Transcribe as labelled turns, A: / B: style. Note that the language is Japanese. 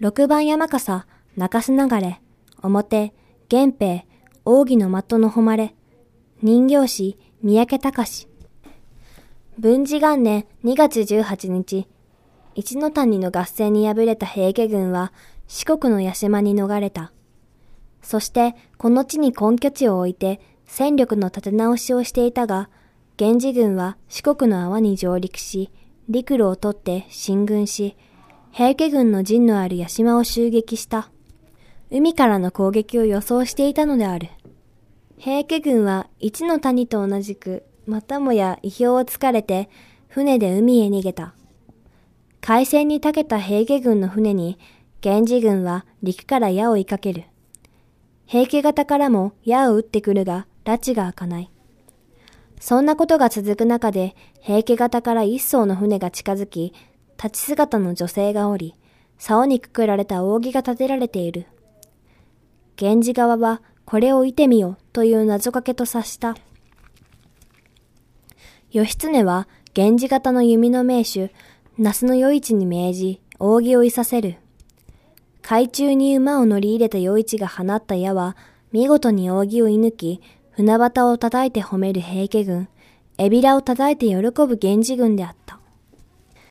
A: 六番山笠、中洲流れ、表、源平、扇の的の誉れ、人形師、三宅隆。文治元年2月18日、一の谷の合戦に敗れた平家軍は四国の八島に逃れた。そしてこの地に根拠地を置いて戦力の立て直しをしていたが、源氏軍は四国の泡に上陸し、陸路を取って進軍し、平家軍の陣のある八島を襲撃した。海からの攻撃を予想していたのである。平家軍は一の谷と同じく、またもや意表をつかれて、船で海へ逃げた。海戦に長けた平家軍の船に、源氏軍は陸から矢を追いかける。平家型からも矢を撃ってくるが、拉致が開かない。そんなことが続く中で、平家型から一艘の船が近づき、立ち姿の女性がおり、竿にくくられた扇が立てられている。源氏側は、これをいてみよという謎かけと察した。義経は、源氏型の弓の名手、那須の余市に命じ、扇をいさせる。海中に馬を乗り入れた余市が放った矢は、見事に扇を射抜き、船旗を叩いて褒める平家軍、エビラを叩いて喜ぶ源氏軍であった。